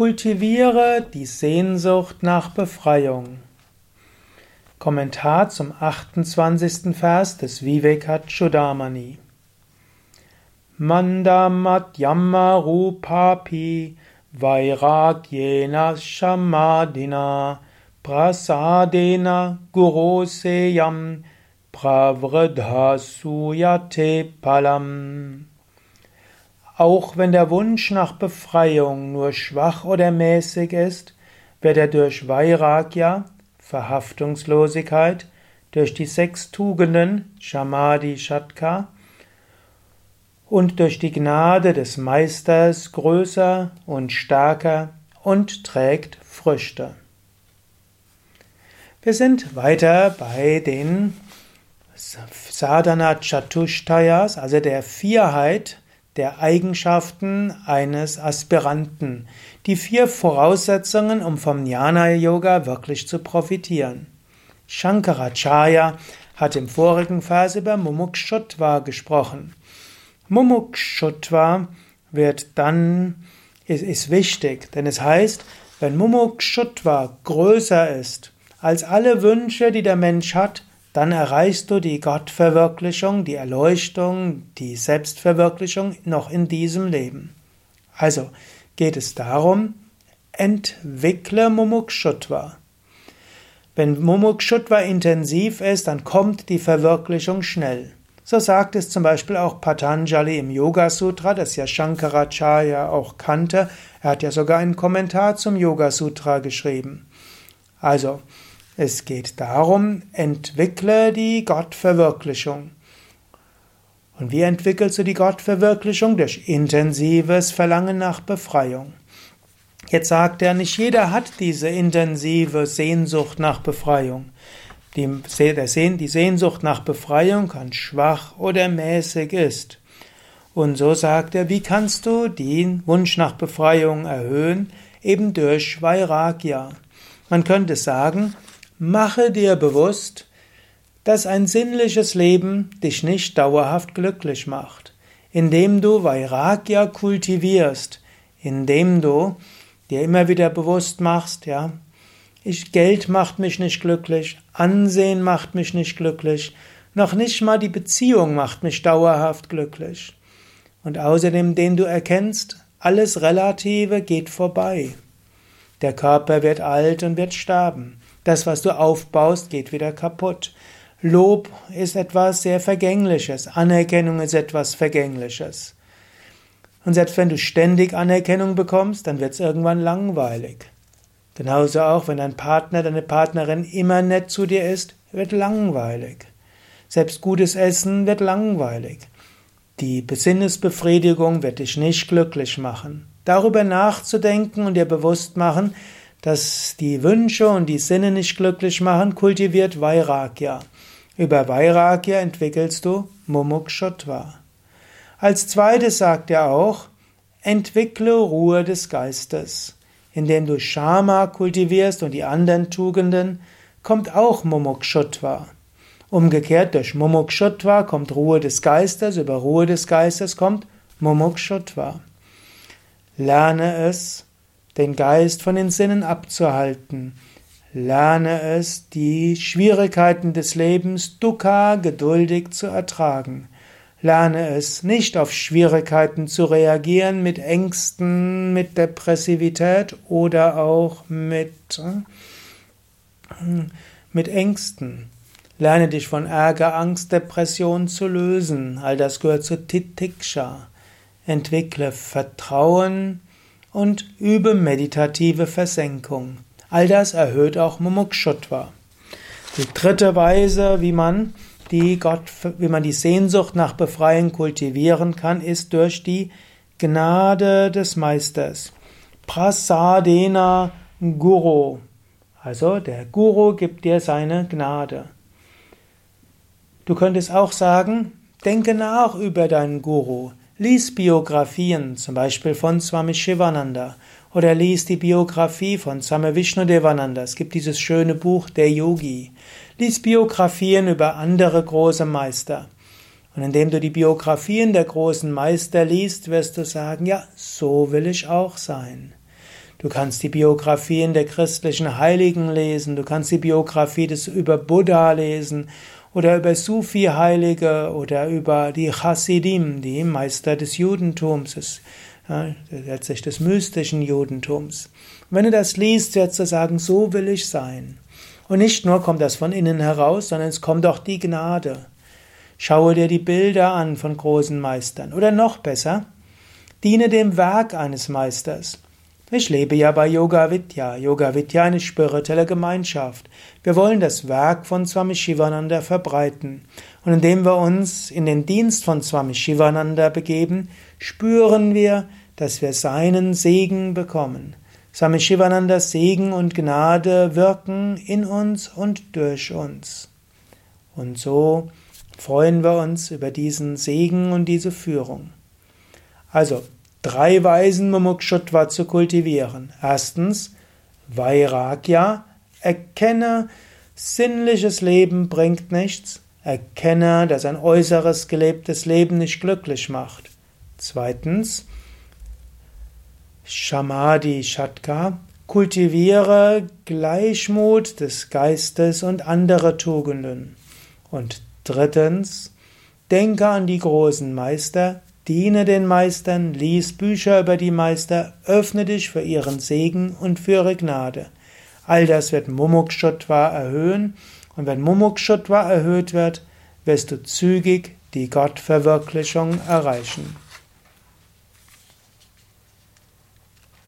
Kultiviere die Sehnsucht nach Befreiung. Kommentar zum 28. Vers des Vivekachudamani. Mandamatyamma rupapi vairagyena shamadina prasadena guroseyam pravridhasuyate palam. Auch wenn der Wunsch nach Befreiung nur schwach oder mäßig ist, wird er durch Vairagya, Verhaftungslosigkeit, durch die sechs Tugenden, Shamadhi Shatka, und durch die Gnade des Meisters größer und stärker und trägt Früchte. Wir sind weiter bei den Sadhana Chatushtayas, also der Vierheit der Eigenschaften eines Aspiranten. Die vier Voraussetzungen, um vom Jnana Yoga wirklich zu profitieren. Shankaracharya hat im vorigen Vers über Mumukshutva gesprochen. Mumukshutva wird dann, ist, ist wichtig, denn es heißt, wenn Mumukshutva größer ist als alle Wünsche, die der Mensch hat, dann erreichst du die Gottverwirklichung, die Erleuchtung, die Selbstverwirklichung noch in diesem Leben. Also geht es darum, entwickle Mumukshutva. Wenn Mumukshutva intensiv ist, dann kommt die Verwirklichung schnell. So sagt es zum Beispiel auch Patanjali im Yoga Sutra, das ja Shankaracharya auch kannte. Er hat ja sogar einen Kommentar zum Yoga Sutra geschrieben. Also, es geht darum, entwickle die Gottverwirklichung. Und wie entwickelst du die Gottverwirklichung? Durch intensives Verlangen nach Befreiung. Jetzt sagt er, nicht jeder hat diese intensive Sehnsucht nach Befreiung. Die, Sehnsucht nach Befreiung kann schwach oder mäßig ist. Und so sagt er, wie kannst du den Wunsch nach Befreiung erhöhen? Eben durch Vairagya. Man könnte sagen, Mache dir bewusst, dass ein sinnliches Leben dich nicht dauerhaft glücklich macht. Indem du Vairagya kultivierst, indem du dir immer wieder bewusst machst, ja, ich, Geld macht mich nicht glücklich, Ansehen macht mich nicht glücklich, noch nicht mal die Beziehung macht mich dauerhaft glücklich. Und außerdem, indem du erkennst, alles Relative geht vorbei. Der Körper wird alt und wird sterben. Das, was du aufbaust, geht wieder kaputt. Lob ist etwas sehr Vergängliches. Anerkennung ist etwas Vergängliches. Und selbst wenn du ständig Anerkennung bekommst, dann wird es irgendwann langweilig. Genauso auch, wenn dein Partner, deine Partnerin immer nett zu dir ist, wird langweilig. Selbst gutes Essen wird langweilig. Die Besinnesbefriedigung wird dich nicht glücklich machen. Darüber nachzudenken und dir bewusst machen, dass die Wünsche und die Sinne nicht glücklich machen, kultiviert Vairagya. Über Vairagya entwickelst du Mumukshutva. Als zweites sagt er auch, entwickle Ruhe des Geistes. Indem du Shama kultivierst und die anderen Tugenden, kommt auch Mumukshutva. Umgekehrt durch Mumukshutva kommt Ruhe des Geistes, über Ruhe des Geistes kommt Mumukshutva. Lerne es, den Geist von den Sinnen abzuhalten. Lerne es, die Schwierigkeiten des Lebens Dukkha geduldig zu ertragen. Lerne es, nicht auf Schwierigkeiten zu reagieren mit Ängsten, mit Depressivität oder auch mit, mit Ängsten. Lerne dich von Ärger, Angst, Depression zu lösen. All das gehört zu Titiksha. Entwickle Vertrauen, und übe meditative Versenkung. All das erhöht auch Mumukshutva. Die dritte Weise, wie man die Gott, wie man die Sehnsucht nach Befreiung kultivieren kann, ist durch die Gnade des Meisters. Prasadena Guru. Also der Guru gibt dir seine Gnade. Du könntest auch sagen, denke nach über deinen Guru. Lies Biografien, zum Beispiel von Swami Shivananda, oder lies die Biografie von Swami Vishnudevananda. Es gibt dieses schöne Buch Der Yogi. Lies Biografien über andere große Meister. Und indem du die Biografien der großen Meister liest, wirst du sagen, ja, so will ich auch sein. Du kannst die Biografien der christlichen Heiligen lesen, du kannst die Biografie des über Buddha lesen oder über Sufi-Heilige oder über die Hasidim, die Meister des Judentums, ja, letztlich des mystischen Judentums. wenn du das liest, wirst du sagen, so will ich sein. Und nicht nur kommt das von innen heraus, sondern es kommt auch die Gnade. Schaue dir die Bilder an von großen Meistern. Oder noch besser, diene dem Werk eines Meisters. Ich lebe ja bei Yoga Vidya. Yoga Vidya eine spirituelle Gemeinschaft. Wir wollen das Werk von Swami Shivananda verbreiten. Und indem wir uns in den Dienst von Swami Shivananda begeben, spüren wir, dass wir seinen Segen bekommen. Swami Shivanandas Segen und Gnade wirken in uns und durch uns. Und so freuen wir uns über diesen Segen und diese Führung. Also, drei Weisen Mumukshutva zu kultivieren. Erstens, Vairagya, erkenne, sinnliches Leben bringt nichts. Erkenne, dass ein äußeres gelebtes Leben nicht glücklich macht. Zweitens, Shamadhi Shatka, kultiviere Gleichmut des Geistes und andere Tugenden. Und drittens, denke an die großen Meister, Diene den Meistern, lies Bücher über die Meister, öffne dich für ihren Segen und für ihre Gnade. All das wird Mumukshutva erhöhen und wenn Mumukshutva erhöht wird, wirst du zügig die Gottverwirklichung erreichen.